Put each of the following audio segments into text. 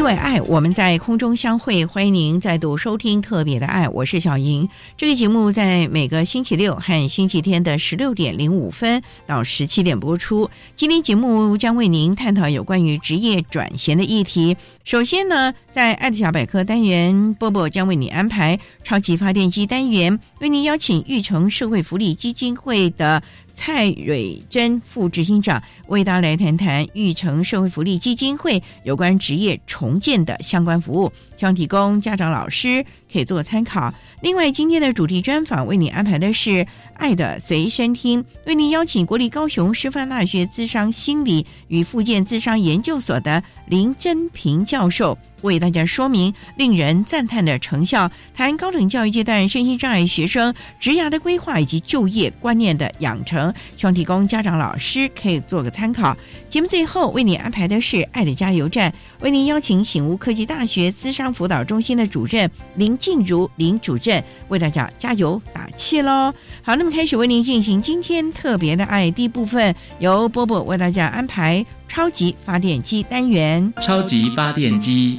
因为爱，我们在空中相会。欢迎您再度收听《特别的爱》，我是小莹。这个节目在每个星期六和星期天的十六点零五分到十七点播出。今天节目将为您探讨有关于职业转型的议题。首先呢，在爱的小百科单元，波波将为你安排超级发电机单元，为您邀请玉成社会福利基金会的。蔡蕊珍副执行长为大家来谈谈玉成社会福利基金会有关职业重建的相关服务，希望提供家长、老师可以做参考。另外，今天的主题专访为你安排的是《爱的随身听》，为您邀请国立高雄师范大学资商心理与附件资商研究所的林真平教授。为大家说明令人赞叹的成效，谈高等教育阶段身心障碍学生职涯的规划以及就业观念的养成，希望提供家长、老师可以做个参考。节目最后为你安排的是爱的加油站，为您邀请醒悟科技大学资商辅导中心的主任林静茹林主任为大家加油打气喽。好，那么开始为您进行今天特别的爱第一部分，由波波为大家安排超级发电机单元。超级发电机。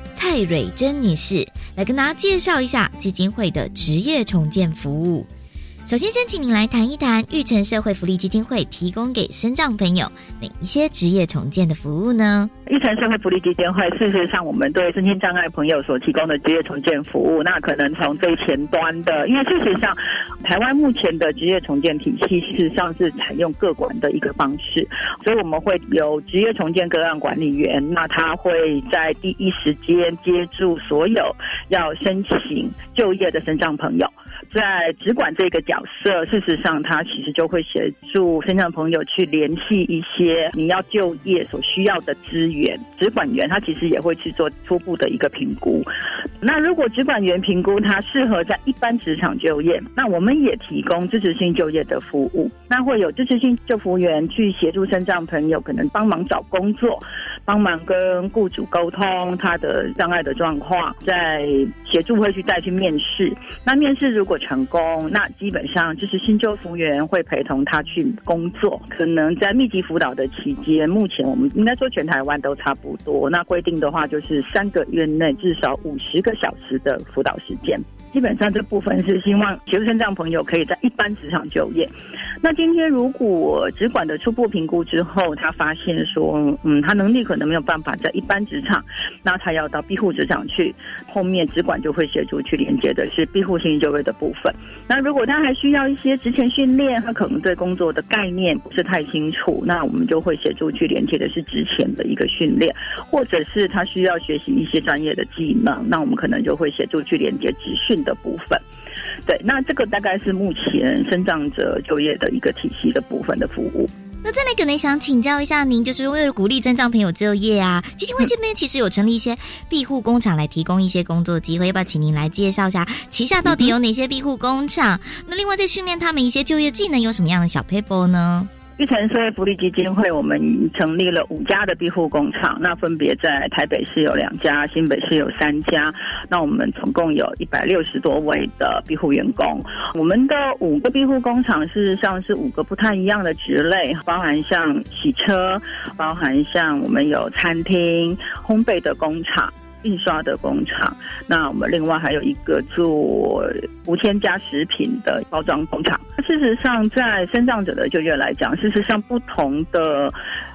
蔡蕊珍女士。来跟大家介绍一下基金会的职业重建服务。首先，先请您来谈一谈玉成社会福利基金会提供给身障朋友哪一些职业重建的服务呢？玉成社会福利基金会事实上，我们对身心障碍朋友所提供的职业重建服务，那可能从最前端的，因为事实上，台湾目前的职业重建体系事实上是采用各管的一个方式，所以我们会有职业重建个案管理员，那他会在第一时间接住所有要申请就业的身障朋友。在直管这个角色，事实上，他其实就会协助身障朋友去联系一些你要就业所需要的资源。直管员他其实也会去做初步的一个评估。那如果直管员评估他适合在一般职场就业，那我们也提供支持性就业的服务。那会有支持性就服员去协助身障朋友，可能帮忙找工作，帮忙跟雇主沟通他的障碍的状况，在协助会去带去面试。那面试如果成功，那基本上就是新旧服务员会陪同他去工作。可能在密集辅导的期间，目前我们应该说全台湾都差不多。那规定的话，就是三个月内至少五十个小时的辅导时间。基本上这部分是希望学生这样朋友可以在一般职场就业。那今天如果职管的初步评估之后，他发现说，嗯，他能力可能没有办法在一般职场，那他要到庇护职场去，后面职管就会协助去连接的是庇护性就业的部分。那如果他还需要一些职前训练，他可能对工作的概念不是太清楚，那我们就会协助去连接的是职前的一个训练，或者是他需要学习一些专业的技能，那我们可能就会协助去连接职训。的部分，对，那这个大概是目前生长者就业的一个体系的部分的服务。那再来可能想请教一下您，就是为了鼓励增障朋友就业啊，基金会这边其实有成立一些庇护工厂来提供一些工作机会，要不要请您来介绍一下旗下到底有哪些庇护工厂？那另外在训练他们一些就业技能有什么样的小 paper 呢？玉成社会福利基金会，我们成立了五家的庇护工厂，那分别在台北市有两家，新北市有三家。那我们总共有一百六十多位的庇护员工。我们的五个庇护工厂事实上是五个不太一样的职类，包含像洗车，包含像我们有餐厅、烘焙的工厂。印刷的工厂，那我们另外还有一个做无添加食品的包装工厂。事实上，在生长者的就业来讲，事实上不同的。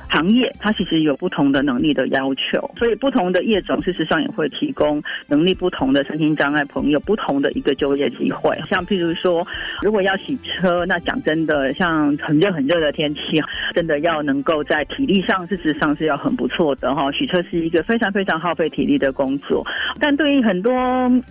行业它其实有不同的能力的要求，所以不同的业种事实上也会提供能力不同的身心障碍朋友不同的一个就业机会。像譬如说，如果要洗车，那讲真的，像很热很热的天气，真的要能够在体力上事实上是要很不错的哈。洗车是一个非常非常耗费体力的工作，但对于很多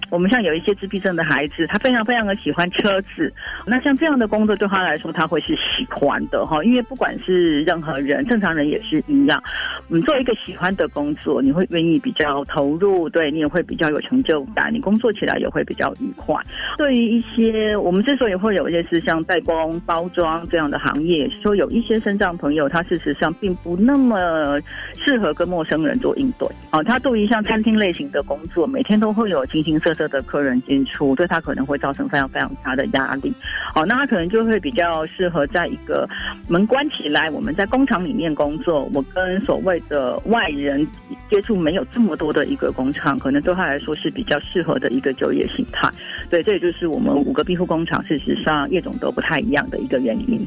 我们像有一些自闭症的孩子，他非常非常的喜欢车子，那像这样的工作对他来说他会是喜欢的哈，因为不管是任何人，正常人。也是一样，你做一个喜欢的工作，你会愿意比较投入，对你也会比较有成就感，你工作起来也会比较愉快。对于一些我们之所以会有一些是像代工、包装这样的行业，说有一些身障朋友，他事实上并不那么适合跟陌生人做应对。哦，他对于像餐厅类型的工作，每天都会有形形色色的客人进出，对他可能会造成非常非常大的压力。哦，那他可能就会比较适合在一个门关起来，我们在工厂里面工。做我跟所谓的外人接触没有这么多的一个工厂，可能对他来说是比较适合的一个就业形态。对，这也就是我们五个庇护工厂事实上业种都不太一样的一个原因。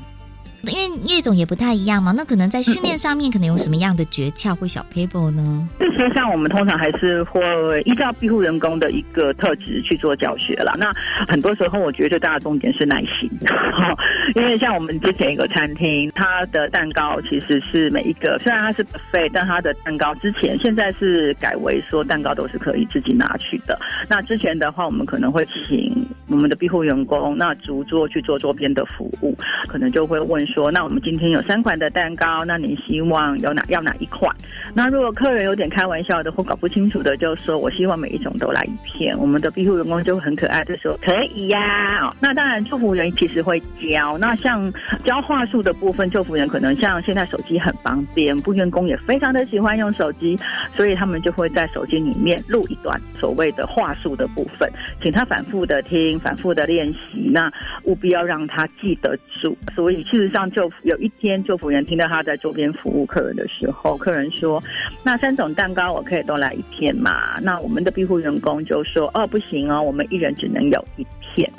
因为业种也不太一样嘛，那可能在训练上面可能有什么样的诀窍或小 paper 呢？事实上，我们通常还是会依照庇护员工的一个特质去做教学了。那很多时候，我觉得最大的重点是耐心。因为像我们之前一个餐厅，它的蛋糕其实是每一个虽然它是 buffet，但它的蛋糕之前现在是改为说蛋糕都是可以自己拿去的。那之前的话，我们可能会请我们的庇护员工那逐桌去做桌边的服务，可能就会问。说，那我们今天有三款的蛋糕，那你希望有哪要哪一款？那如果客人有点开玩笑的或搞不清楚的，就说我希望每一种都来一片。我们的庇护员工就很可爱，就说可以呀。那当然，祝福员其实会教。那像教话术的部分，祝福员可能像现在手机很方便，不员工也非常的喜欢用手机，所以他们就会在手机里面录一段所谓的话术的部分，请他反复的听，反复的练习。那务必要让他记得住。所以，事实上。让就有一天，就服员听到他在周边服务客人的时候，客人说：“那三种蛋糕我可以都来一片嘛？”那我们的庇护员工就说：“哦，不行哦，我们一人只能有一片。”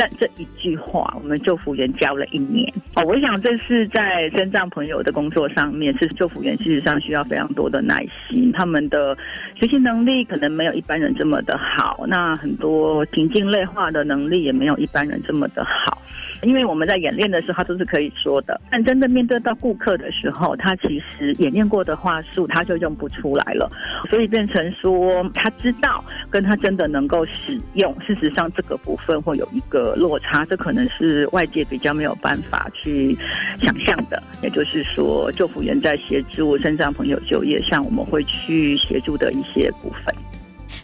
但这一句话，我们救服员教了一年哦。我想这是在身障朋友的工作上面，是救服员事实上需要非常多的耐心，他们的学习能力可能没有一般人这么的好，那很多情境类化的能力也没有一般人这么的好。因为我们在演练的时候，他都是可以说的，但真的面对到顾客的时候，他其实演练过的话术他就用不出来了，所以变成说他知道跟他真的能够使用，事实上这个部分会有一个落差，这可能是外界比较没有办法去想象的。也就是说，救辅员在协助身障朋友就业上，我们会去协助的一些部分。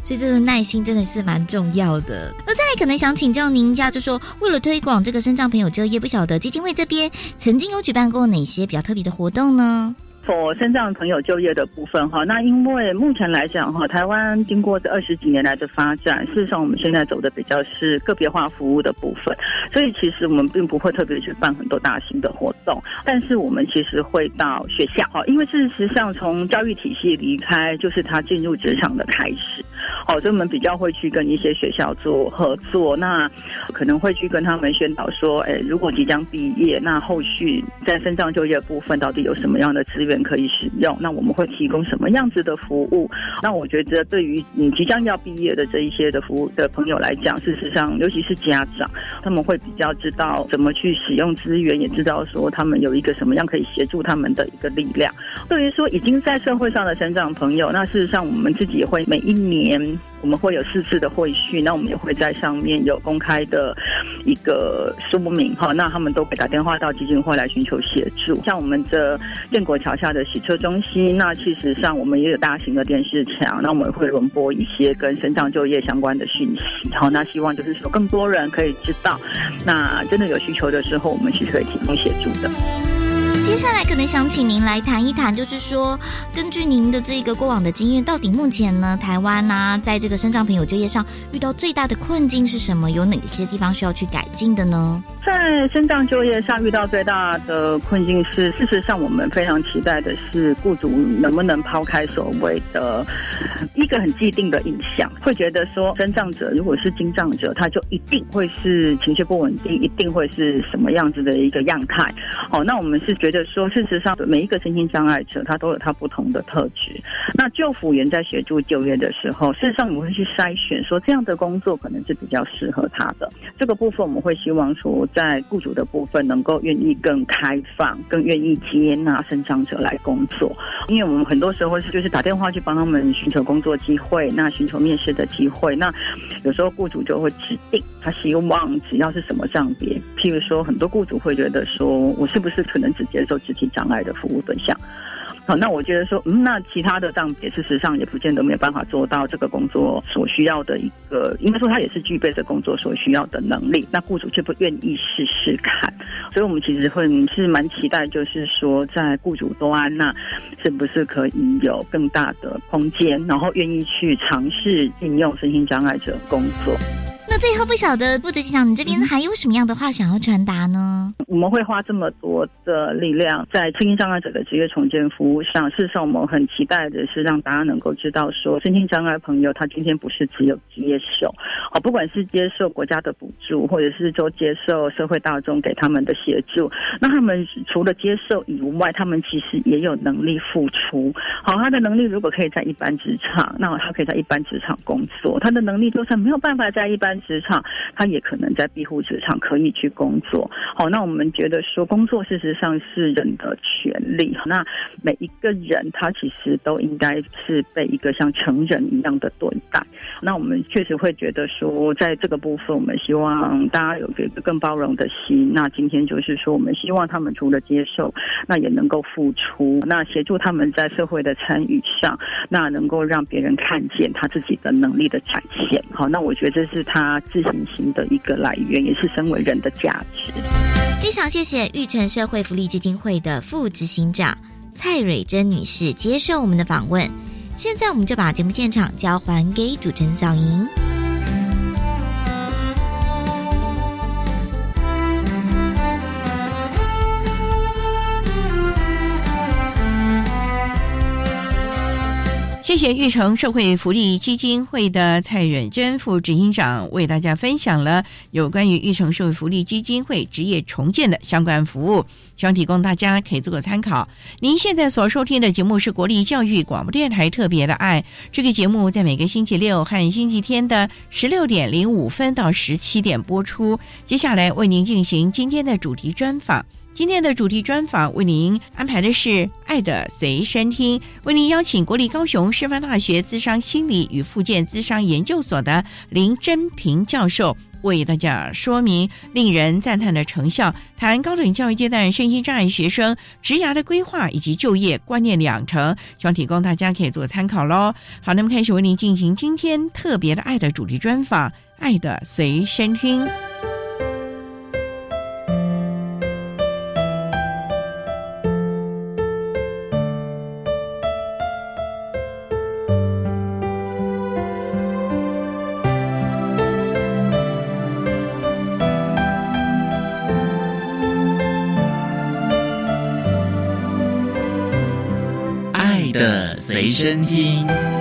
所以这个耐心真的是蛮重要的。那再来可能想请教您一下，就说为了推广这个身障朋友就业，不晓得基金会这边曾经有举办过哪些比较特别的活动呢所身障朋友就业的部分哈，那因为目前来讲哈，台湾经过这二十几年来的发展，事实上我们现在走的比较是个别化服务的部分，所以其实我们并不会特别去办很多大型的活动，但是我们其实会到学校哈，因为事实上从教育体系离开，就是他进入职场的开始，哦，所以我们比较会去跟一些学校做合作，那可能会去跟他们宣导说，哎，如果即将毕业，那后续在身障就业部分到底有什么样的资源？源可以使用，那我们会提供什么样子的服务？那我觉得对于你即将要毕业的这一些的服务的朋友来讲，事实上，尤其是家长，他们会比较知道怎么去使用资源，也知道说他们有一个什么样可以协助他们的一个力量。对于说已经在社会上的成长朋友，那事实上我们自己会每一年。我们会有四次的会训，那我们也会在上面有公开的一个说明哈，那他们都会打电话到基金会来寻求协助。像我们这建国桥下的洗车中心，那其实上我们也有大型的电视墙，那我们会轮播一些跟身障就业相关的讯息。好，那希望就是说更多人可以知道，那真的有需求的时候，我们是可以提供协助的。接下来可能想请您来谈一谈，就是说，根据您的这个过往的经验，到底目前呢，台湾呢，在这个生长朋友就业上遇到最大的困境是什么？有哪些地方需要去改进的呢？在生长就业上遇到最大的困境是，事实上我们非常期待的是，雇主能不能抛开所谓的一个很既定的印象，会觉得说，生障者如果是经障者，他就一定会是情绪不稳定，一定会是什么样子的一个样态。哦，那我们是觉得。说，事实上，每一个身心障碍者，他都有他不同的特质。那救辅员在协助就业的时候，事实上我们会去筛选，说这样的工作可能是比较适合他的。这个部分，我们会希望说，在雇主的部分能够愿意更开放，更愿意接纳身障者来工作。因为我们很多时候是就是打电话去帮他们寻求工作机会，那寻求面试的机会。那有时候雇主就会指定他希望只要是什么障别，譬如说，很多雇主会觉得说，我是不是可能只接受肢体障碍的服务对象？好，那我觉得说，嗯，那其他的障别事实上也不见得没有办法做到这个工作所需要的一个，应该说他也是具备这工作所需要的能力，那雇主却不愿意试试看，所以我们其实会是蛮期待，就是说在雇主端那是不是可以有更大的空间，然后愿意去尝试应用身心障碍者工作。那最后不晓得布德机长，你这边还有什么样的话想要传达呢？我们会花这么多的力量在身心障碍者的职业重建服务上。事实上，我们很期待的是让大家能够知道，说身心障碍朋友他今天不是只有接受，哦，不管是接受国家的补助，或者是说接受社会大众给他们的协助，那他们除了接受以外，他们其实也有能力付出。好，他的能力如果可以在一般职场，那他可以在一般职场工作；他的能力就算没有办法在一般。职场，他也可能在庇护职场可以去工作。好，那我们觉得说，工作事实上是人的权利。那每一个人，他其实都应该是被一个像成人一样的对待。那我们确实会觉得说，在这个部分，我们希望大家有一个更包容的心。那今天就是说，我们希望他们除了接受，那也能够付出，那协助他们在社会的参与上，那能够让别人看见他自己的能力的展现。好，那我觉得这是他。自信心的一个来源，也是身为人的价值。非常谢谢玉成社会福利基金会的副执行长蔡蕊珍女士接受我们的访问。现在，我们就把节目现场交还给主持人小莹。谢谢玉成社会福利基金会的蔡远珍副执行长为大家分享了有关于玉成社会福利基金会职业重建的相关服务，希望提供大家可以做个参考。您现在所收听的节目是国立教育广播电台特别的爱，这个节目在每个星期六和星期天的十六点零五分到十七点播出。接下来为您进行今天的主题专访。今天的主题专访为您安排的是《爱的随身听》，为您邀请国立高雄师范大学资商心理与附件资商研究所的林真平教授为大家说明令人赞叹的成效，谈高等教育阶段身心障碍学生职涯的规划以及就业观念养成，希望提供大家可以做参考喽。好，那么开始为您进行今天特别的爱的主题专访，《爱的随身听》。随身听。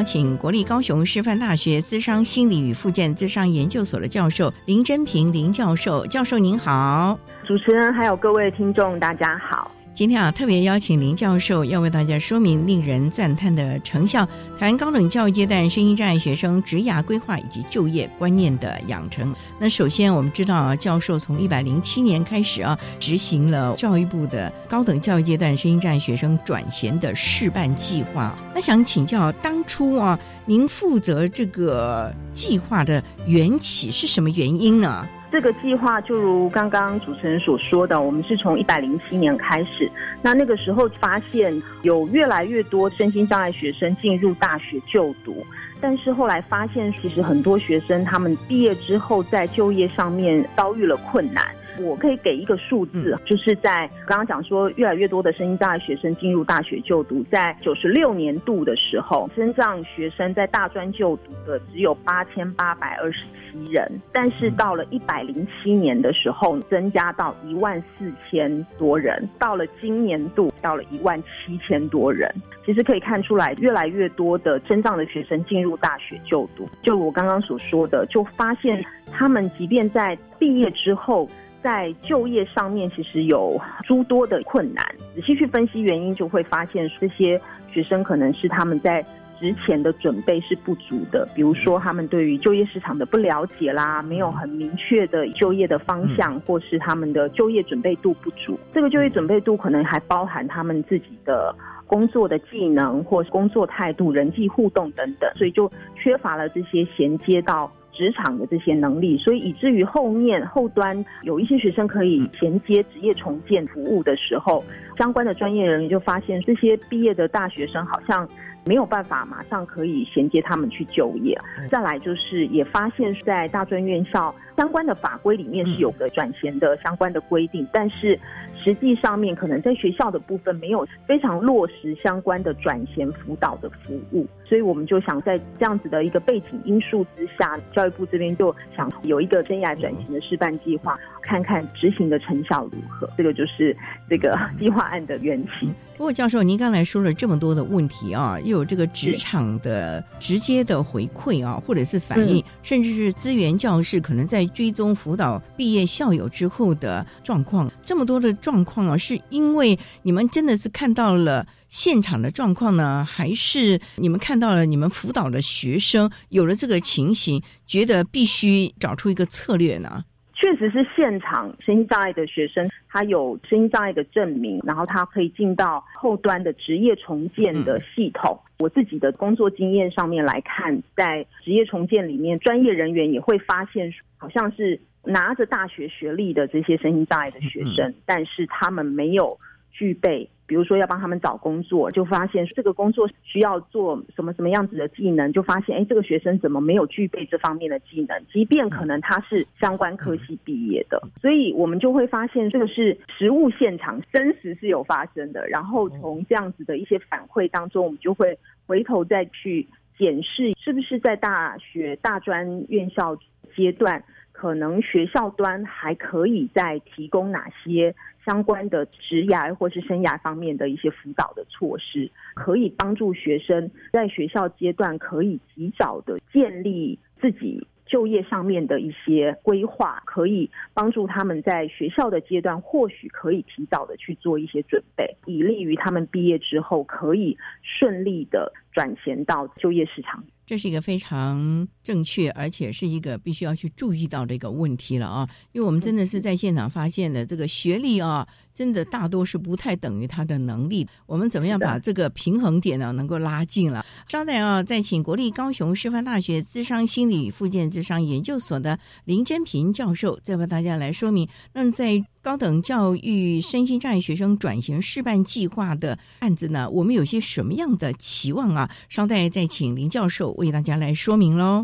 邀请国立高雄师范大学资商心理与附件资商研究所的教授林真平林教授，教授您好，主持人还有各位听众大家好。今天啊，特别邀请林教授，要为大家说明令人赞叹的成效——台湾高等教育阶段声音障碍学生职涯规划以及就业观念的养成。那首先，我们知道啊，教授从一百零七年开始啊，执行了教育部的高等教育阶段声音障碍学生转衔的示范计划。那想请教，当初啊，您负责这个计划的缘起是什么原因呢？这个计划就如刚刚主持人所说的，我们是从一百零七年开始。那那个时候发现有越来越多身心障碍学生进入大学就读，但是后来发现，其实很多学生他们毕业之后在就业上面遭遇了困难。我可以给一个数字，就是在刚刚讲说，越来越多的身心障碍学生进入大学就读，在九十六年度的时候，身障学生在大专就读的只有八千八百二十七人，但是到了一百零七年的时候，增加到一万四千多人，到了今年度到了一万七千多人。其实可以看出来，越来越多的身障的学生进入大学就读，就我刚刚所说的，就发现他们即便在毕业之后。在就业上面，其实有诸多的困难。仔细去分析原因，就会发现这些学生可能是他们在之前的准备是不足的。比如说，他们对于就业市场的不了解啦，没有很明确的就业的方向，或是他们的就业准备度不足。这个就业准备度可能还包含他们自己的工作的技能，或是工作态度、人际互动等等，所以就缺乏了这些衔接到。职场的这些能力，所以以至于后面后端有一些学生可以衔接职业重建服务的时候，相关的专业人员就发现这些毕业的大学生好像没有办法马上可以衔接他们去就业。再来就是也发现，在大专院校相关的法规里面是有个转衔的相关的规定，但是。实际上面可能在学校的部分没有非常落实相关的转衔辅导的服务，所以我们就想在这样子的一个背景因素之下，教育部这边就想有一个生涯转型的示范计划，看看执行的成效如何。这个就是这个计划案的缘起。不过，教授，您刚才说了这么多的问题啊，又有这个职场的直接的回馈啊，或者是反应，甚至是资源教室可能在追踪辅导毕业校友之后的状况，这么多的状况啊，是因为你们真的是看到了现场的状况呢，还是你们看到了你们辅导的学生有了这个情形，觉得必须找出一个策略呢？确实是现场身心障碍的学生，他有身心障碍的证明，然后他可以进到后端的职业重建的系统。我自己的工作经验上面来看，在职业重建里面，专业人员也会发现，好像是拿着大学学历的这些身心障碍的学生，但是他们没有具备。比如说要帮他们找工作，就发现这个工作需要做什么什么样子的技能，就发现哎，这个学生怎么没有具备这方面的技能？即便可能他是相关科系毕业的，所以我们就会发现这个是实物现场真实是有发生的。然后从这样子的一些反馈当中，我们就会回头再去检视，是不是在大学大专院校阶段，可能学校端还可以再提供哪些。相关的职涯或是生涯方面的一些辅导的措施，可以帮助学生在学校阶段可以及早的建立自己就业上面的一些规划，可以帮助他们在学校的阶段或许可以提早的去做一些准备，以利于他们毕业之后可以顺利的转衔到就业市场。这是一个非常正确，而且是一个必须要去注意到的一个问题了啊！因为我们真的是在现场发现的，这个学历啊，真的大多是不太等于他的能力。我们怎么样把这个平衡点呢，能够拉近了？稍待啊，再请国立高雄师范大学资商心理与附件资商研究所的林真平教授，再为大家来说明。那么在高等教育身心障碍学生转型示范计划的案子呢，我们有些什么样的期望啊？稍待再请林教授为大家来说明喽。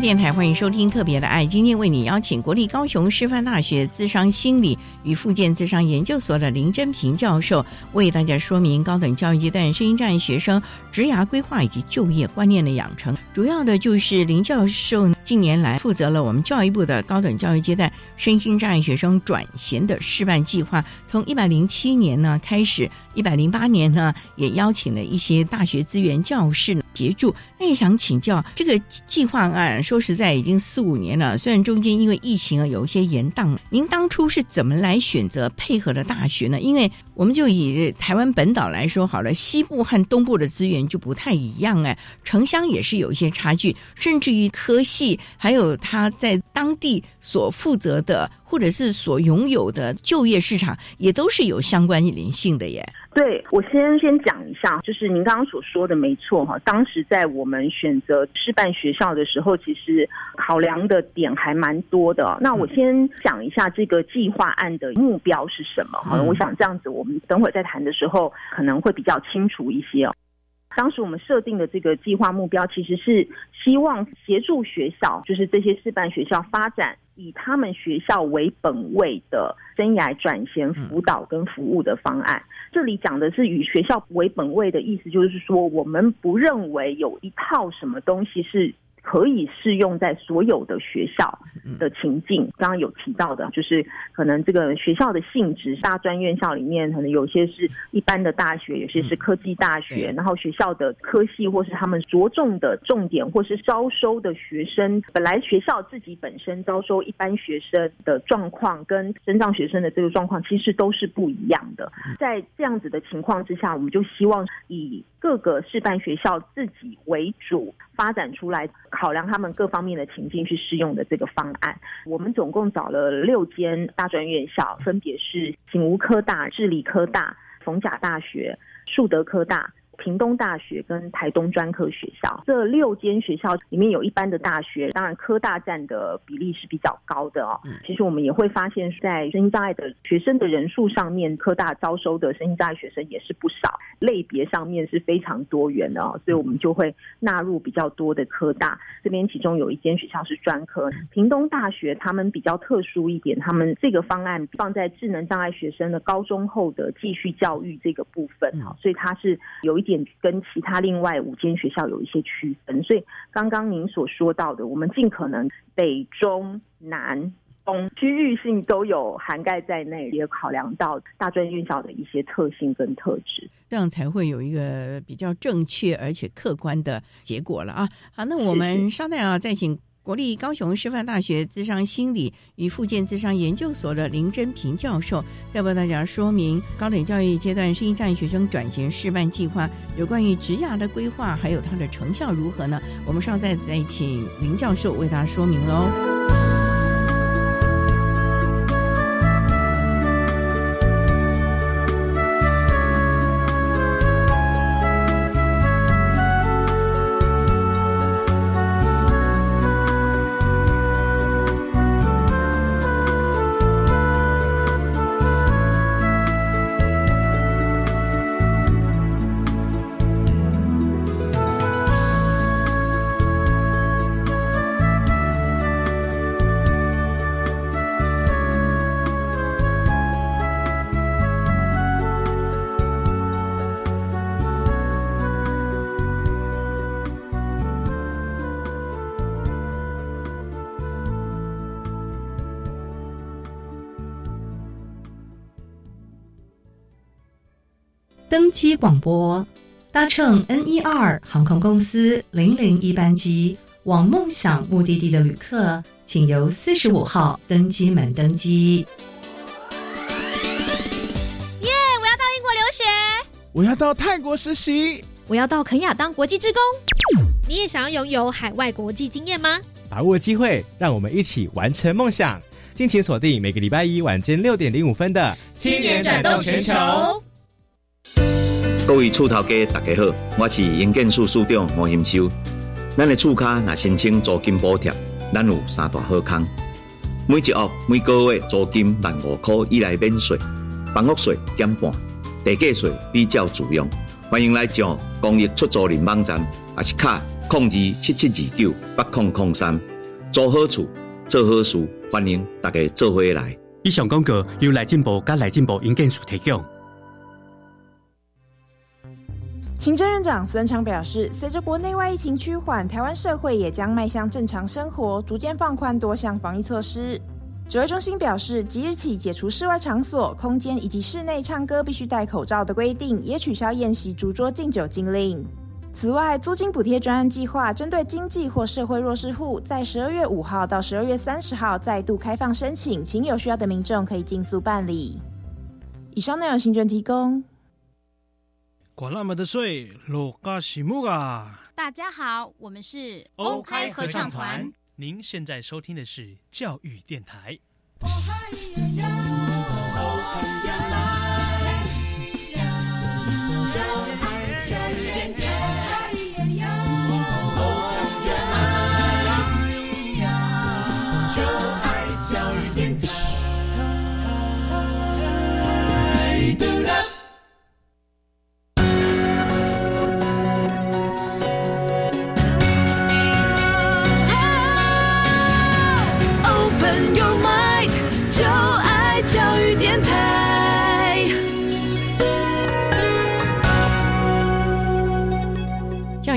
电台，欢迎收听《特别的爱》。今天为你邀请国立高雄师范大学资商心理与附件资商研究所的林真平教授，为大家说明高等教育阶段声音障碍学生职涯规划以及就业观念的养成。主要的就是林教授近年来负责了我们教育部的高等教育阶段身心障碍学生转衔的示范计划，从一百零七年呢开始，一百零八年呢也邀请了一些大学资源教室协助。那也想请教这个计划案。说实在，已经四五年了。虽然中间因为疫情啊有一些延宕，您当初是怎么来选择配合的大学呢？因为我们就以台湾本岛来说好了，西部和东部的资源就不太一样哎，城乡也是有一些差距，甚至于科系还有他在当地所负责的或者是所拥有的就业市场，也都是有相关联性的耶。对，我先先讲一下，就是您刚刚所说的没错哈。当时在我们选择师范学校的时候，其实考量的点还蛮多的。那我先讲一下这个计划案的目标是什么哈。我想这样子，我们等会儿再谈的时候可能会比较清楚一些哦。当时我们设定的这个计划目标，其实是希望协助学校，就是这些示范学校发展。以他们学校为本位的生涯转型辅导跟服务的方案，这里讲的是以学校为本位的意思，就是说我们不认为有一套什么东西是。可以适用在所有的学校的情境。刚刚有提到的，就是可能这个学校的性质，大专院校里面可能有些是一般的大学，有些是科技大学。然后学校的科系或是他们着重的重点，或是招收的学生，本来学校自己本身招收一般学生的状况，跟升障学生的这个状况，其实都是不一样的。在这样子的情况之下，我们就希望以各个示范学校自己为主发展出来。考量他们各方面的情境去适用的这个方案，我们总共找了六间大专院校，分别是景吴科大、智理科大、逢甲大学、树德科大。屏东大学跟台东专科学校这六间学校里面有一般的大学，当然科大占的比例是比较高的哦。其实我们也会发现，在身心障碍的学生的人数上面，科大招收的身心障碍学生也是不少，类别上面是非常多元的哦。所以我们就会纳入比较多的科大这边，其中有一间学校是专科。屏东大学他们比较特殊一点，他们这个方案放在智能障碍学生的高中后的继续教育这个部分哈，所以它是有一点。跟其他另外五间学校有一些区分，所以刚刚您所说到的，我们尽可能北中南东区域性都有涵盖在内，也考量到大专院校的一些特性跟特质，这样才会有一个比较正确而且客观的结果了啊！好，那我们稍待啊，再请。国立高雄师范大学智商心理与附件智商研究所的林真平教授，在为大家说明高等教育阶段适应障碍学生转型示范计划有关于职涯的规划，还有它的成效如何呢？我们稍后再请林教授为大家说明喽。广播，搭乘 N 一二航空公司零零一班机往梦想目的地的旅客，请由四十五号登机门登机。耶！我要到英国留学，我要到泰国实习，我要到肯亚当国际职工。你也想要拥有海外国际经验吗？把握机会，让我们一起完成梦想。敬请锁定每个礼拜一晚间六点零五分的《青年转动全球》。各位厝头家，大家好，我是营建署署长吴兴修。咱的厝卡若申请租金补贴，咱有三大好康。每一屋每个月租金万五块以内免税，房屋税减半，地价税比较自用。欢迎来上公益出租人网站，也是卡零二七七二九八零零三，租好处，做好事，欢迎大家做伙来。以上广告由来进步加来进步营建署提供。行政院长孙昌表示，随着国内外疫情趋缓，台湾社会也将迈向正常生活，逐渐放宽多项防疫措施。指挥中心表示，即日起解除室外场所、空间以及室内唱歌必须戴口罩的规定，也取消宴席、烛桌敬酒禁令。此外，租金补贴专案计划针对经济或社会弱势户，在十二月五号到十二月三十号再度开放申请，请有需要的民众可以尽速办理。以上内容，行政提供。管那么的水，落嘎西木啊！大家好，我们是 OK 合唱团。您现在收听的是教育电台。电台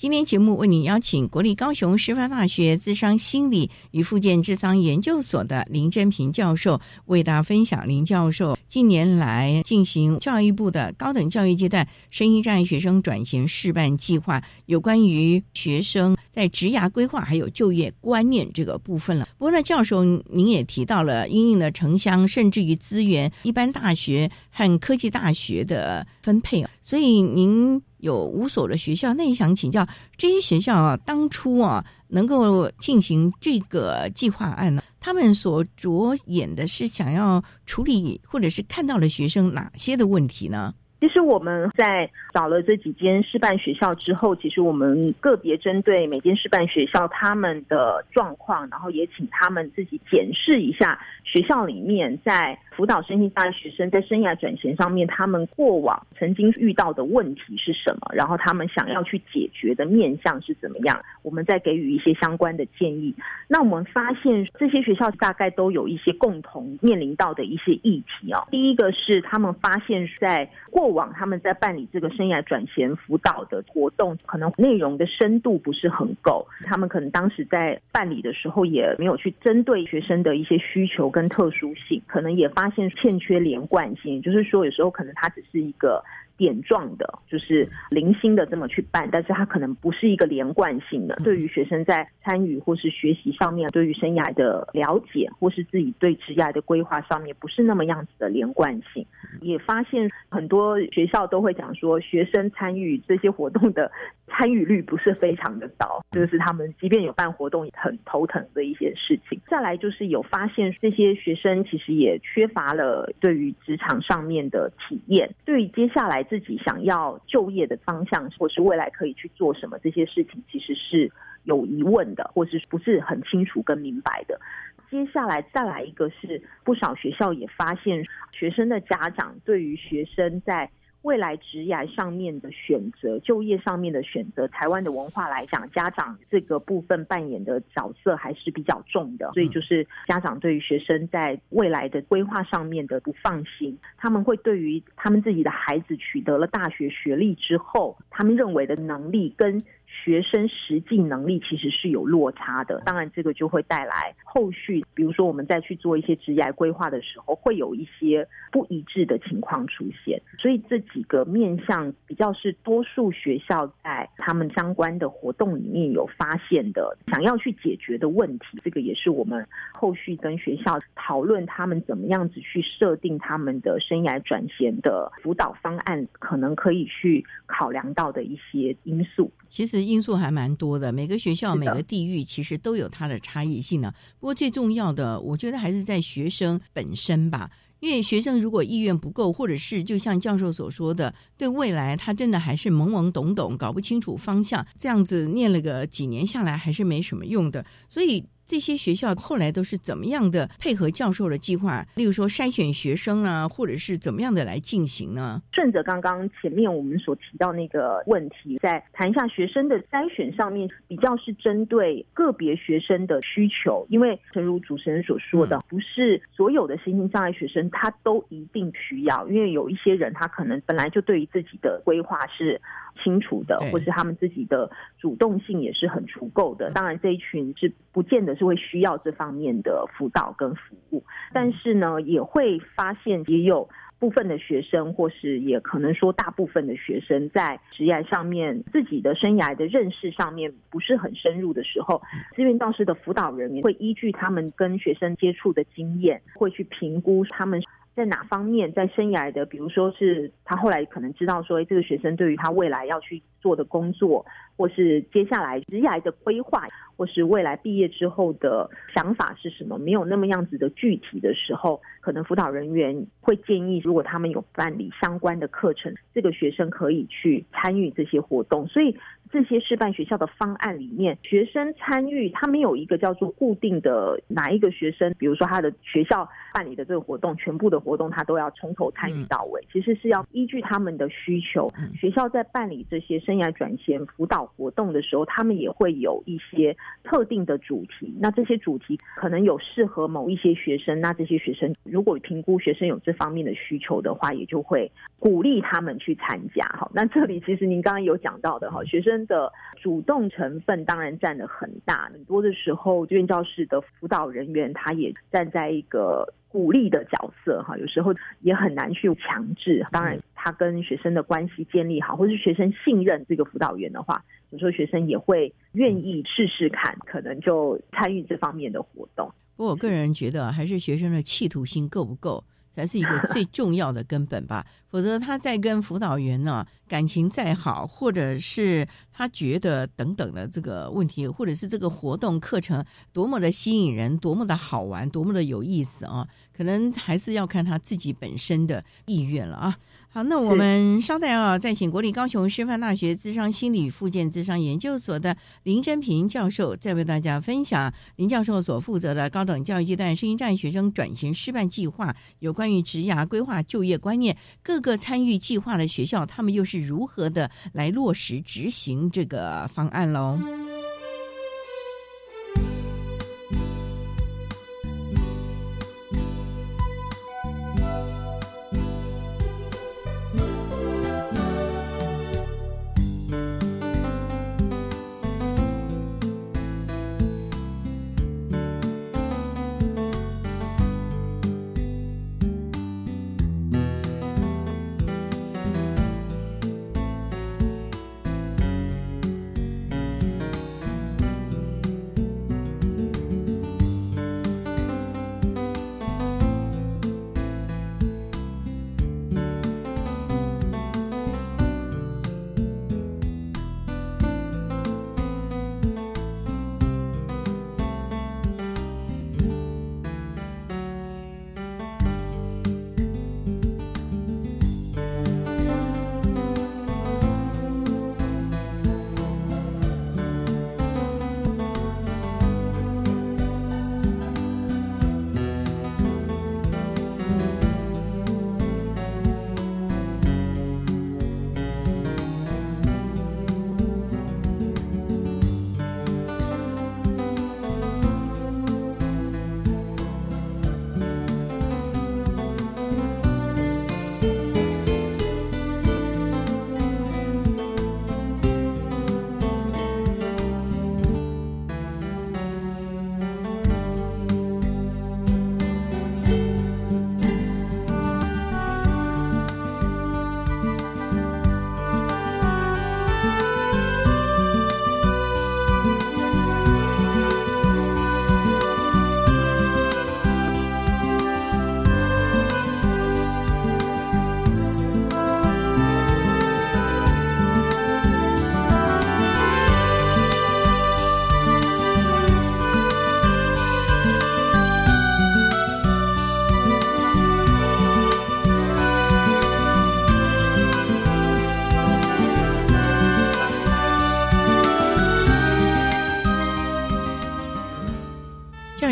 今天节目为您邀请国立高雄师范大学智商心理与附件智商研究所的林真平教授为大家分享。林教授近年来进行教育部的高等教育阶段声音障碍学生转型示范计划，有关于学生在职涯规划还有就业观念这个部分了。不过呢，教授您也提到了因应的城乡，甚至于。资源一般大学和科技大学的分配所以您有五所的学校，那也想请教这些学校啊，当初啊能够进行这个计划案呢，他们所着眼的是想要处理或者是看到了学生哪些的问题呢？其实我们在找了这几间示范学校之后，其实我们个别针对每间示范学校他们的状况，然后也请他们自己检视一下学校里面在辅导身心障碍学生在生涯转型上面，他们过往曾经遇到的问题是什么，然后他们想要去解决的面向是怎么样，我们再给予一些相关的建议。那我们发现这些学校大概都有一些共同面临到的一些议题哦。第一个是他们发现在过往他们在办理这个生涯转衔辅导的活动，可能内容的深度不是很够。他们可能当时在办理的时候也没有去针对学生的一些需求跟特殊性，可能也发现欠缺连贯性，就是说有时候可能它只是一个。点状的，就是零星的这么去办，但是它可能不是一个连贯性的。对于学生在参与或是学习上面，对于生涯的了解，或是自己对职业的规划上面，不是那么样子的连贯性。也发现很多学校都会讲说，学生参与这些活动的参与率不是非常的高，这是他们即便有办活动也很头疼的一些事情。再来就是有发现这些学生其实也缺乏了对于职场上面的体验，对于接下来。自己想要就业的方向，或是未来可以去做什么，这些事情其实是有疑问的，或是不是很清楚跟明白的。接下来再来一个是，不少学校也发现，学生的家长对于学生在。未来职业上面的选择，就业上面的选择，台湾的文化来讲，家长这个部分扮演的角色还是比较重的，所以就是家长对于学生在未来的规划上面的不放心，他们会对于他们自己的孩子取得了大学学历之后，他们认为的能力跟。学生实际能力其实是有落差的，当然这个就会带来后续，比如说我们再去做一些职业规划的时候，会有一些不一致的情况出现。所以这几个面向比较是多数学校在他们相关的活动里面有发现的，想要去解决的问题。这个也是我们后续跟学校讨论他们怎么样子去设定他们的生涯转型的辅导方案，可能可以去考量到的一些因素。其实因素还蛮多的，每个学校、每个地域其实都有它的差异性呢。不过最重要的，我觉得还是在学生本身吧。因为学生如果意愿不够，或者是就像教授所说的，对未来他真的还是懵懵懂懂，搞不清楚方向，这样子念了个几年下来还是没什么用的。所以。这些学校后来都是怎么样的配合教授的计划？例如说筛选学生啊，或者是怎么样的来进行呢？顺着刚刚前面我们所提到那个问题，在谈一下学生的筛选上面，比较是针对个别学生的需求，因为正如主持人所说的，不是所有的身心障碍学生他都一定需要，因为有一些人他可能本来就对于自己的规划是。清楚的，或是他们自己的主动性也是很足够的。当然，这一群是不见得是会需要这方面的辅导跟服务，但是呢，也会发现也有部分的学生，或是也可能说大部分的学生，在职业上面自己的生涯的认识上面不是很深入的时候，资源教师的辅导人员会依据他们跟学生接触的经验，会去评估他们。在哪方面，在生涯的，比如说是他后来可能知道说，哎这个学生对于他未来要去做的工作，或是接下来职业的规划，或是未来毕业之后的想法是什么，没有那么样子的具体的时候，可能辅导人员会建议，如果他们有办理相关的课程，这个学生可以去参与这些活动。所以。这些示范学校的方案里面，学生参与，他没有一个叫做固定的哪一个学生，比如说他的学校办理的这个活动，全部的活动他都要从头参与到尾。其实是要依据他们的需求，学校在办理这些生涯转型辅导活动的时候，他们也会有一些特定的主题。那这些主题可能有适合某一些学生，那这些学生如果评估学生有这方面的需求的话，也就会鼓励他们去参加。好，那这里其实您刚刚有讲到的哈，学生。的主动成分当然占的很大，很多的时候，院教室的辅导人员他也站在一个鼓励的角色哈，有时候也很难去强制。当然，他跟学生的关系建立好，或是学生信任这个辅导员的话，有时候学生也会愿意试试看，可能就参与这方面的活动。不过，我个人觉得还是学生的企图心够不够。才是一个 最重要的根本吧，否则他在跟辅导员呢感情再好，或者是他觉得等等的这个问题，或者是这个活动课程多么的吸引人，多么的好玩，多么的有意思啊，可能还是要看他自己本身的意愿了啊。好，那我们稍待啊，再请国立高雄师范大学智商心理附件智商研究所的林真平教授，再为大家分享林教授所负责的高等教育阶段声音障学生转型示范计划，有关于职涯规划、就业观念，各个参与计划的学校，他们又是如何的来落实执行这个方案喽？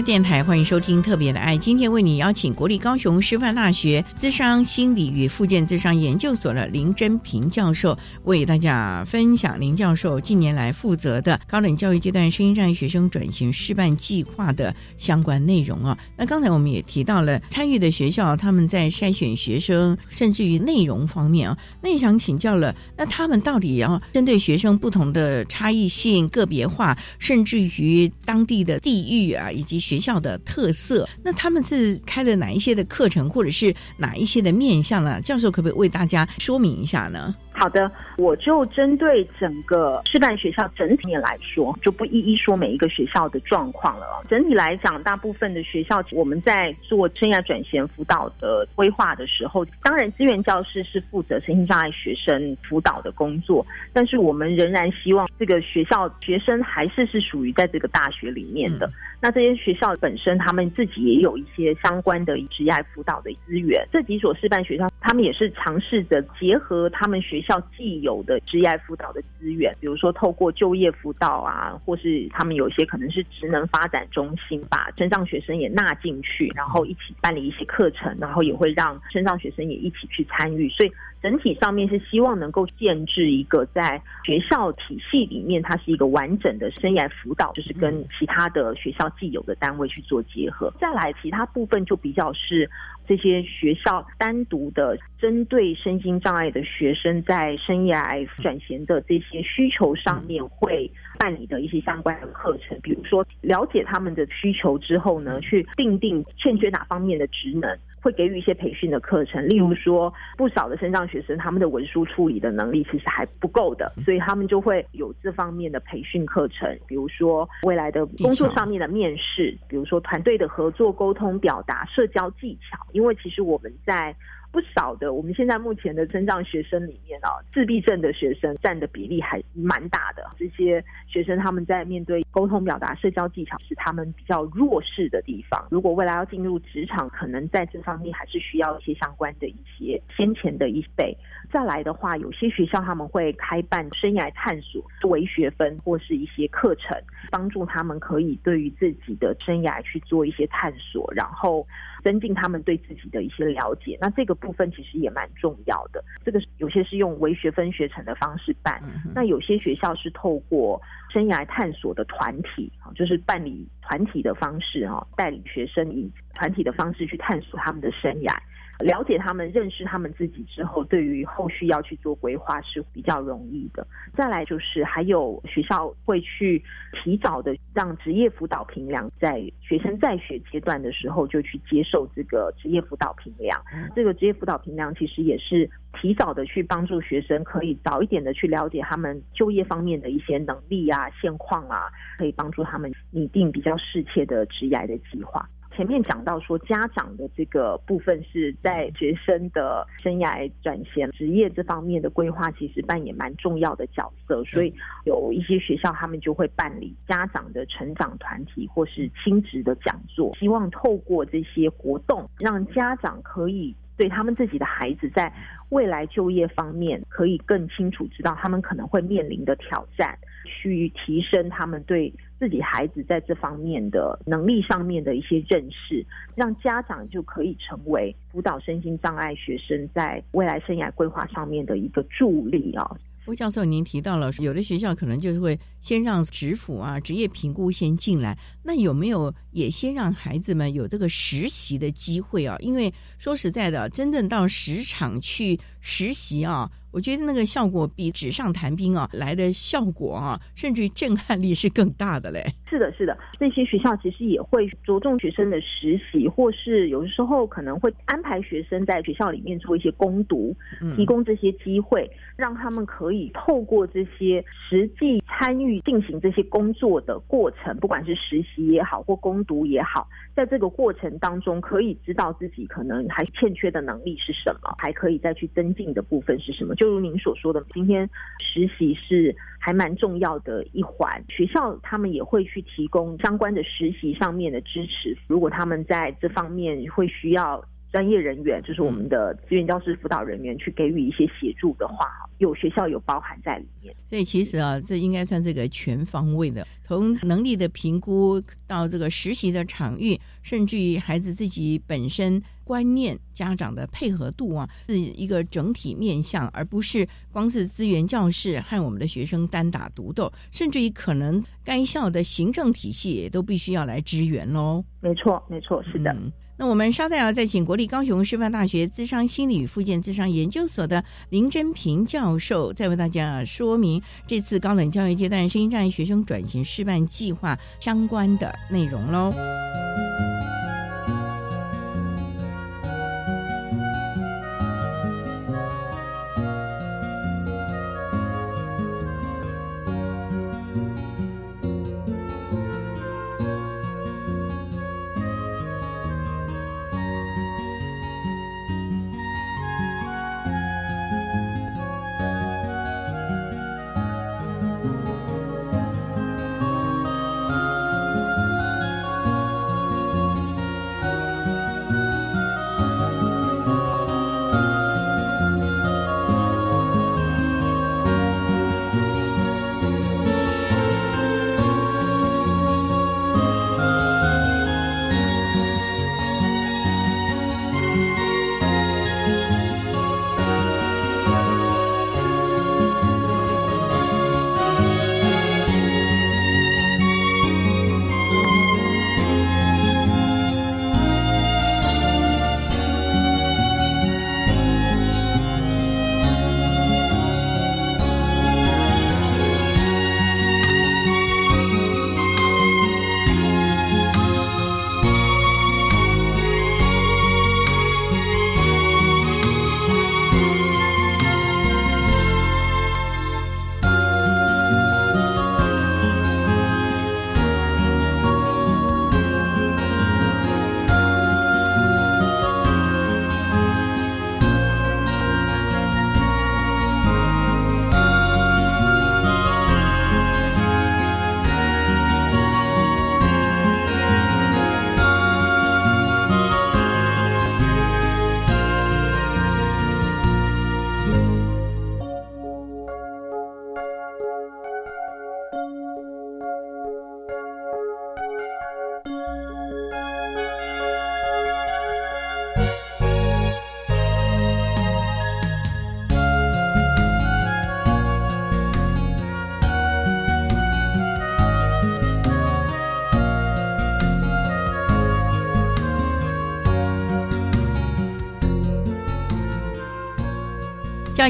电台，欢迎收听《特别的爱》。今天为你邀请国立高雄师范大学资商心理与附件资商研究所的林真平教授，为大家分享林教授近年来负责的高等教育阶段声音障碍学生转型示范计划的相关内容啊。那刚才我们也提到了参与的学校，他们在筛选学生，甚至于内容方面啊，那也想请教了，那他们到底要针对学生不同的差异性、个别化，甚至于当地的地域啊，以及学学校的特色，那他们是开了哪一些的课程，或者是哪一些的面向呢？教授可不可以为大家说明一下呢？好的，我就针对整个示范学校整体来说，就不一一说每一个学校的状况了。整体来讲，大部分的学校我们在做生涯转型辅导的规划的时候，当然资源教师是负责身心障碍学生辅导的工作，但是我们仍然希望这个学校学生还是是属于在这个大学里面的。那这些学校本身他们自己也有一些相关的职业辅导的资源。这几所示范学校，他们也是尝试着结合他们学校校。既有的职业辅导的资源，比如说透过就业辅导啊，或是他们有一些可能是职能发展中心，把身障学生也纳进去，然后一起办理一些课程，然后也会让身障学生也一起去参与，所以。整体上面是希望能够建制一个在学校体系里面，它是一个完整的生涯辅导，就是跟其他的学校既有的单位去做结合。再来，其他部分就比较是这些学校单独的针对身心障碍的学生在生涯转型的这些需求上面会办理的一些相关的课程，比如说了解他们的需求之后呢，去定定欠缺哪方面的职能。会给予一些培训的课程，例如说，不少的身障学生他们的文书处理的能力其实还不够的，所以他们就会有这方面的培训课程，比如说未来的工作上面的面试，比如说团队的合作、沟通、表达、社交技巧，因为其实我们在。不少的，我们现在目前的增长学生里面啊，自闭症的学生占的比例还蛮大的。这些学生他们在面对沟通、表达、社交技巧是他们比较弱势的地方。如果未来要进入职场，可能在这方面还是需要一些相关的一些先前的一倍。再来的话，有些学校他们会开办生涯探索为学分或是一些课程，帮助他们可以对于自己的生涯去做一些探索，然后。增进他们对自己的一些了解，那这个部分其实也蛮重要的。这个有些是用微学分学程的方式办，那有些学校是透过生涯探索的团体，就是办理团体的方式哈，带领学生以团体的方式去探索他们的生涯。了解他们、认识他们自己之后，对于后续要去做规划是比较容易的。再来就是还有学校会去提早的让职业辅导评量在学生在学阶段的时候就去接受这个职业辅导评量。这个职业辅导评量其实也是提早的去帮助学生可以早一点的去了解他们就业方面的一些能力啊、现况啊，可以帮助他们拟定比较适切的职业的计划。前面讲到说，家长的这个部分是在学生的生涯转型、职业这方面的规划，其实扮演蛮重要的角色。所以有一些学校，他们就会办理家长的成长团体或是亲职的讲座，希望透过这些活动，让家长可以对他们自己的孩子在未来就业方面，可以更清楚知道他们可能会面临的挑战，去提升他们对。自己孩子在这方面的能力上面的一些认识，让家长就可以成为辅导身心障碍学生在未来生涯规划上面的一个助力啊。吴教授，您提到了有的学校可能就是会先让职辅啊、职业评估先进来，那有没有也先让孩子们有这个实习的机会啊？因为说实在的，真正到实场去实习啊。我觉得那个效果比纸上谈兵啊来的效果啊，甚至于震撼力是更大的嘞。是的，是的，那些学校其实也会着重学生的实习，或是有的时候可能会安排学生在学校里面做一些攻读，提供这些机会，让他们可以透过这些实际参与进行这些工作的过程，不管是实习也好，或攻读也好，在这个过程当中，可以知道自己可能还欠缺的能力是什么，还可以再去增进的部分是什么。就如您所说的，今天实习是还蛮重要的一环。学校他们也会去提供相关的实习上面的支持。如果他们在这方面会需要专业人员，就是我们的资源教师辅导人员去给予一些协助的话，有学校有包含在里面。所以其实啊，这应该算是个全方位的，从能力的评估到这个实习的场域，甚至于孩子自己本身观念、家长的配合度啊，是一个整体面向，而不是光是资源教室和我们的学生单打独斗，甚至于可能该校的行政体系也都必须要来支援喽。没错，没错，是的。那我们稍待要再请国立高雄师范大学资商心理与附件资商研究所的林真平教授，再为大家说明这次高等教育阶段声音障碍学生转型示范计划相关的内容喽。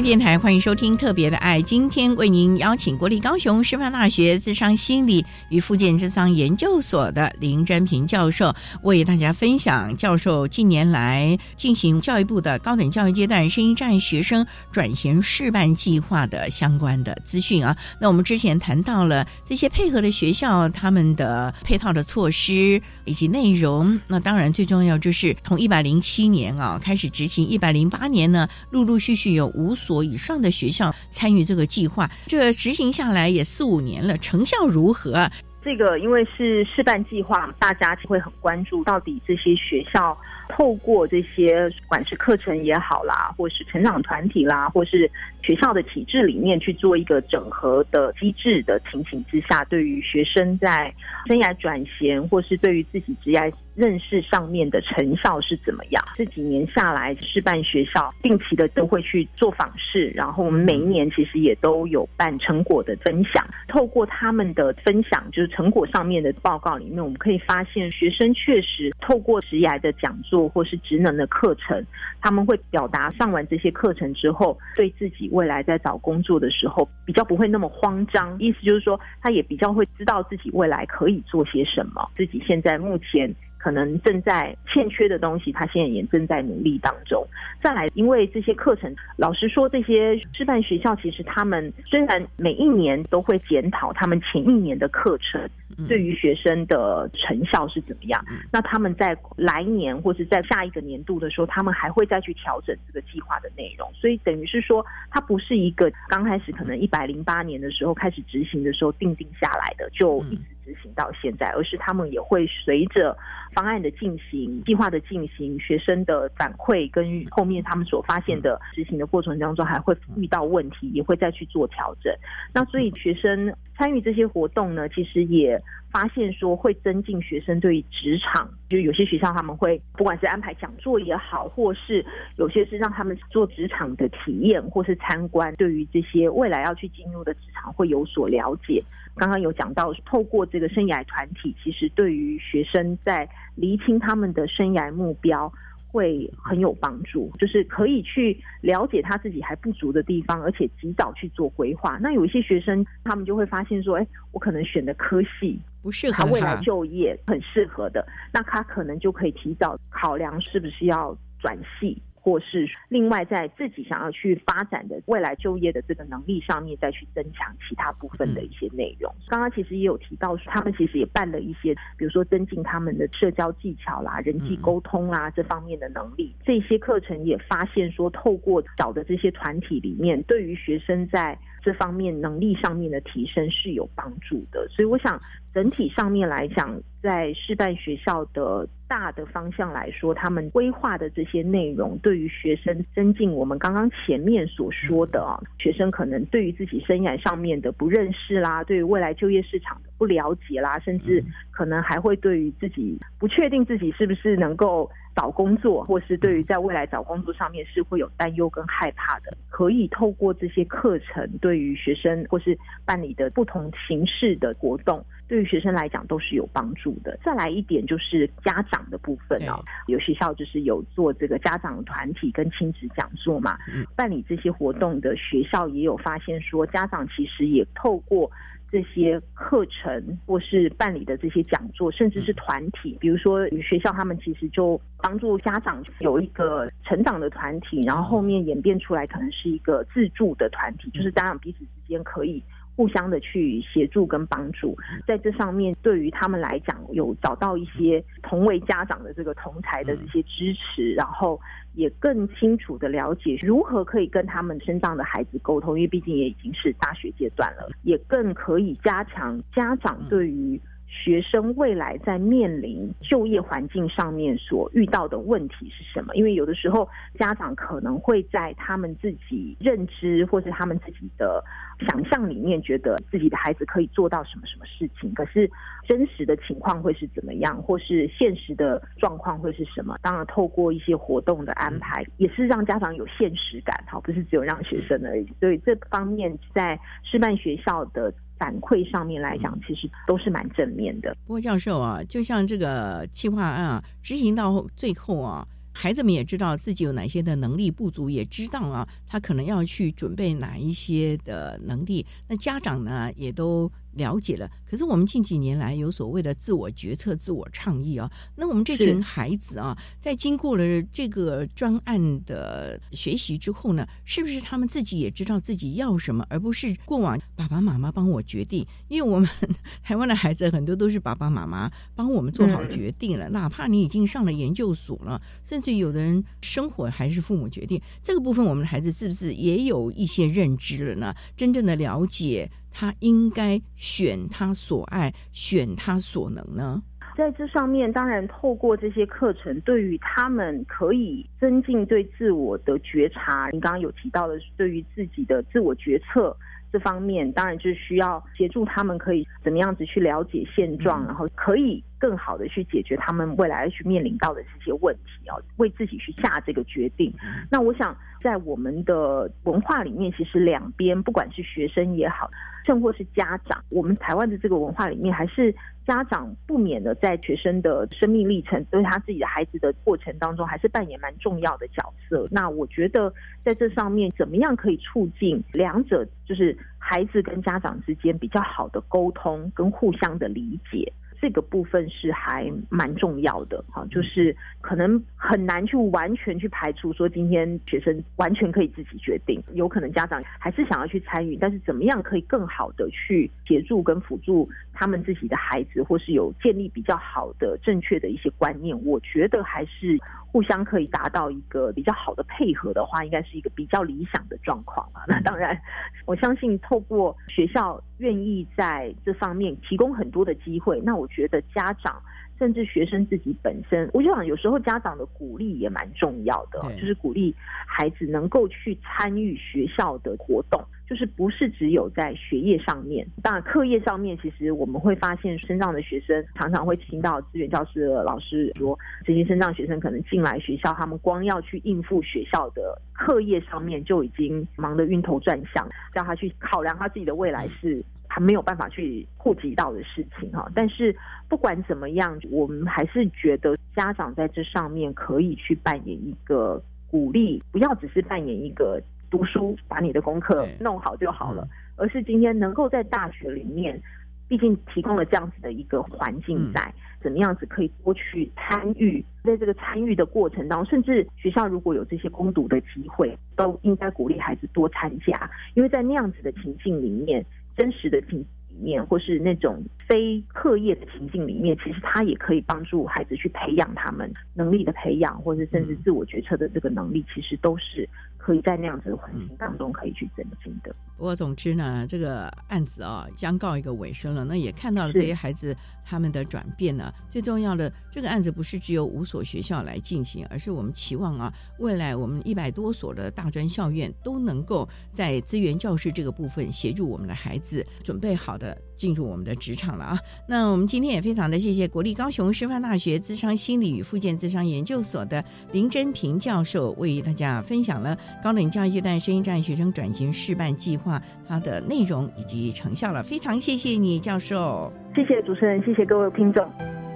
电台欢迎收听特别的爱，今天为您邀请国立高雄师范大学智商心理与附件智商研究所的林真平教授，为大家分享教授近年来进行教育部的高等教育阶段声音障碍学生转型示范计划的相关的资讯啊。那我们之前谈到了这些配合的学校，他们的配套的措施以及内容。那当然最重要就是从一百零七年啊开始执行，一百零八年呢，陆陆续续有无数所以上的学校参与这个计划，这执行下来也四五年了，成效如何？这个因为是示范计划，大家会很关注，到底这些学校透过这些不管是课程也好啦，或是成长团体啦，或是学校的体制里面去做一个整合的机制的情形之下，对于学生在生涯转型，或是对于自己职业。认识上面的成效是怎么样？这几年下来，示范学校定期的都会去做访视，然后我们每一年其实也都有办成果的分享。透过他们的分享，就是成果上面的报告里面，我们可以发现学生确实透过职涯的讲座或是职能的课程，他们会表达上完这些课程之后，对自己未来在找工作的时候比较不会那么慌张。意思就是说，他也比较会知道自己未来可以做些什么，自己现在目前。可能正在欠缺的东西，他现在也正在努力当中。再来，因为这些课程，老实说，这些师范学校其实他们虽然每一年都会检讨他们前一年的课程对于学生的成效是怎么样，那他们在来年或是在下一个年度的时候，他们还会再去调整这个计划的内容。所以等于是说，它不是一个刚开始可能一百零八年的时候开始执行的时候定定下来的就一直。执行到现在，而是他们也会随着方案的进行、计划的进行、学生的反馈跟后面他们所发现的执行的过程当中，还会遇到问题，也会再去做调整。那所以学生参与这些活动呢，其实也。发现说会增进学生对于职场，就有些学校他们会不管是安排讲座也好，或是有些是让他们做职场的体验或是参观，对于这些未来要去进入的职场会有所了解。刚刚有讲到，透过这个生涯团体，其实对于学生在厘清他们的生涯目标。会很有帮助，就是可以去了解他自己还不足的地方，而且及早去做规划。那有一些学生，他们就会发现说，哎，我可能选的科系不适合他未来就业很适合的，那他可能就可以提早考量是不是要转系。或是另外在自己想要去发展的未来就业的这个能力上面，再去增强其他部分的一些内容。刚刚其实也有提到，他们其实也办了一些，比如说增进他们的社交技巧啦、人际沟通啦这方面的能力。这些课程也发现说，透过找的这些团体里面，对于学生在这方面能力上面的提升是有帮助的。所以我想。整体上面来讲，在示范学校的大的方向来说，他们规划的这些内容，对于学生增进我们刚刚前面所说的啊，学生可能对于自己生涯上面的不认识啦，对于未来就业市场不了解啦，甚至可能还会对于自己不确定自己是不是能够。找工作，或是对于在未来找工作上面是会有担忧跟害怕的，可以透过这些课程，对于学生或是办理的不同形式的活动，对于学生来讲都是有帮助的。再来一点就是家长的部分哦，有学校就是有做这个家长团体跟亲子讲座嘛，办理这些活动的学校也有发现说，家长其实也透过。这些课程或是办理的这些讲座，甚至是团体，比如说学校，他们其实就帮助家长有一个成长的团体，然后后面演变出来可能是一个自助的团体，就是家长彼此之间可以。互相的去协助跟帮助，在这上面对于他们来讲，有找到一些同为家长的这个同才的这些支持，然后也更清楚的了解如何可以跟他们身上的孩子沟通，因为毕竟也已经是大学阶段了，也更可以加强家长对于。学生未来在面临就业环境上面所遇到的问题是什么？因为有的时候家长可能会在他们自己认知或是他们自己的想象里面，觉得自己的孩子可以做到什么什么事情，可是真实的情况会是怎么样，或是现实的状况会是什么？当然，透过一些活动的安排，也是让家长有现实感，好，不是只有让学生而已。所以这方面在师范学校的。反馈上面来讲，其实都是蛮正面的。不过教授啊，就像这个计划案啊，执行到最后啊，孩子们也知道自己有哪些的能力不足，也知道啊，他可能要去准备哪一些的能力。那家长呢，也都。了解了，可是我们近几年来有所谓的自我决策、自我倡议啊。那我们这群孩子啊，在经过了这个专案的学习之后呢，是不是他们自己也知道自己要什么，而不是过往爸爸妈妈帮我决定？因为我们 台湾的孩子很多都是爸爸妈妈帮我们做好决定了，哪怕你已经上了研究所了，甚至有的人生活还是父母决定。这个部分，我们的孩子是不是也有一些认知了呢？真正的了解。他应该选他所爱，选他所能呢？在这上面，当然透过这些课程，对于他们可以增进对自我的觉察。您刚刚有提到的，对于自己的自我决策这方面，当然就是需要协助他们，可以怎么样子去了解现状，然后可以更好的去解决他们未来要去面临到的这些问题哦，为自己去下这个决定。那我想，在我们的文化里面，其实两边不管是学生也好。甚或是家长，我们台湾的这个文化里面，还是家长不免的在学生的生命历程，对他自己的孩子的过程当中，还是扮演蛮重要的角色。那我觉得在这上面，怎么样可以促进两者，就是孩子跟家长之间比较好的沟通跟互相的理解。这个部分是还蛮重要的，哈，就是可能很难去完全去排除说今天学生完全可以自己决定，有可能家长还是想要去参与，但是怎么样可以更好的去协助跟辅助他们自己的孩子，或是有建立比较好的正确的一些观念，我觉得还是互相可以达到一个比较好的配合的话，应该是一个比较理想的状况啊。那当然，我相信透过学校愿意在这方面提供很多的机会，那我觉得家长。甚至学生自己本身，我就想有时候家长的鼓励也蛮重要的，就是鼓励孩子能够去参与学校的活动，就是不是只有在学业上面。当然，课业上面其实我们会发现，身障的学生常常会听到资源教室的老师说，这些身障学生可能进来学校，他们光要去应付学校的课业上面就已经忙得晕头转向，叫他去考量他自己的未来是。他没有办法去顾及到的事情哈，但是不管怎么样，我们还是觉得家长在这上面可以去扮演一个鼓励，不要只是扮演一个读书把你的功课弄好就好了，而是今天能够在大学里面，毕竟提供了这样子的一个环境，在怎么样子可以多去参与，在这个参与的过程当中，甚至学校如果有这些攻读的机会，都应该鼓励孩子多参加，因为在那样子的情境里面。真实的情里面，或是那种非课业的情境里面，其实他也可以帮助孩子去培养他们能力的培养，或者甚至自我决策的这个能力，其实都是。可以在那样子的环境当中可以去增进的。不过，总之呢，这个案子啊将告一个尾声了。那也看到了这些孩子他们的转变呢。最重要的，这个案子不是只有五所学校来进行，而是我们期望啊，未来我们一百多所的大专校院都能够在资源教室这个部分协助我们的孩子准备好的进入我们的职场了啊。那我们今天也非常的谢谢国立高雄师范大学智商心理与附件智商研究所的林真平教授为大家分享了。高等教育阶段声音站学生转型示范计划，它的内容以及成效了，非常谢谢你，教授。谢谢主持人，谢谢各位听众。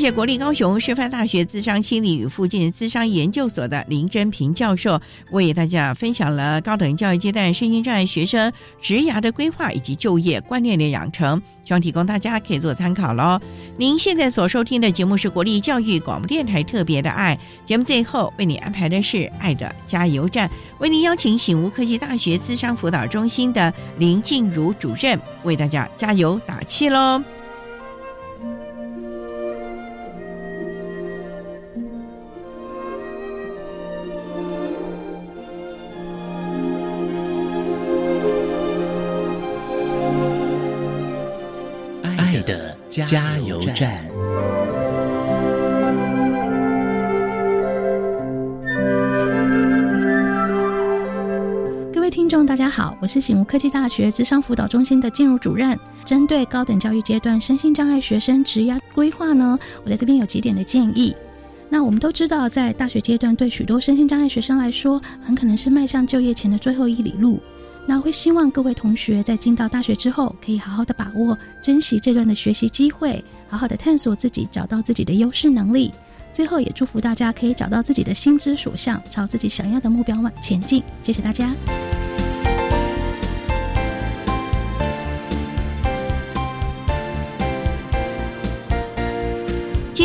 谢国立高雄师范大学资商心理与附近资商研究所的林真平教授，为大家分享了高等教育阶段身心障碍学生职涯的规划以及就业观念的养成，希望提供大家可以做参考喽。您现在所收听的节目是国立教育广播电台特别的爱节目，最后为你安排的是爱的加油站，为您邀请醒悟科技大学资商辅导中心的林静茹主任为大家加油打气喽。的加油站。各位听众，大家好，我是醒悟科技大学智商辅导中心的进入主任。针对高等教育阶段身心障碍学生职业规划呢，我在这边有几点的建议。那我们都知道，在大学阶段，对许多身心障碍学生来说，很可能是迈向就业前的最后一里路。那会希望各位同学在进到大学之后，可以好好的把握、珍惜这段的学习机会，好好的探索自己，找到自己的优势能力。最后也祝福大家可以找到自己的心之所向，朝自己想要的目标往前进。谢谢大家。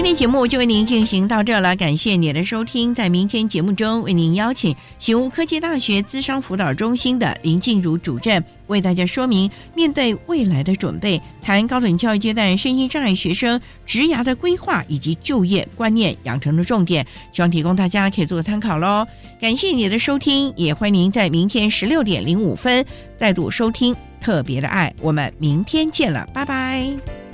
今天节目就为您进行到这了，感谢您的收听。在明天节目中，为您邀请醒悟科技大学资商辅导中心的林静茹主任，为大家说明面对未来的准备，谈高等教育阶段身心障碍学生职涯的规划以及就业观念养成的重点，希望提供大家可以做个参考喽。感谢你的收听，也欢迎您在明天十六点零五分再度收听特别的爱。我们明天见了，拜拜。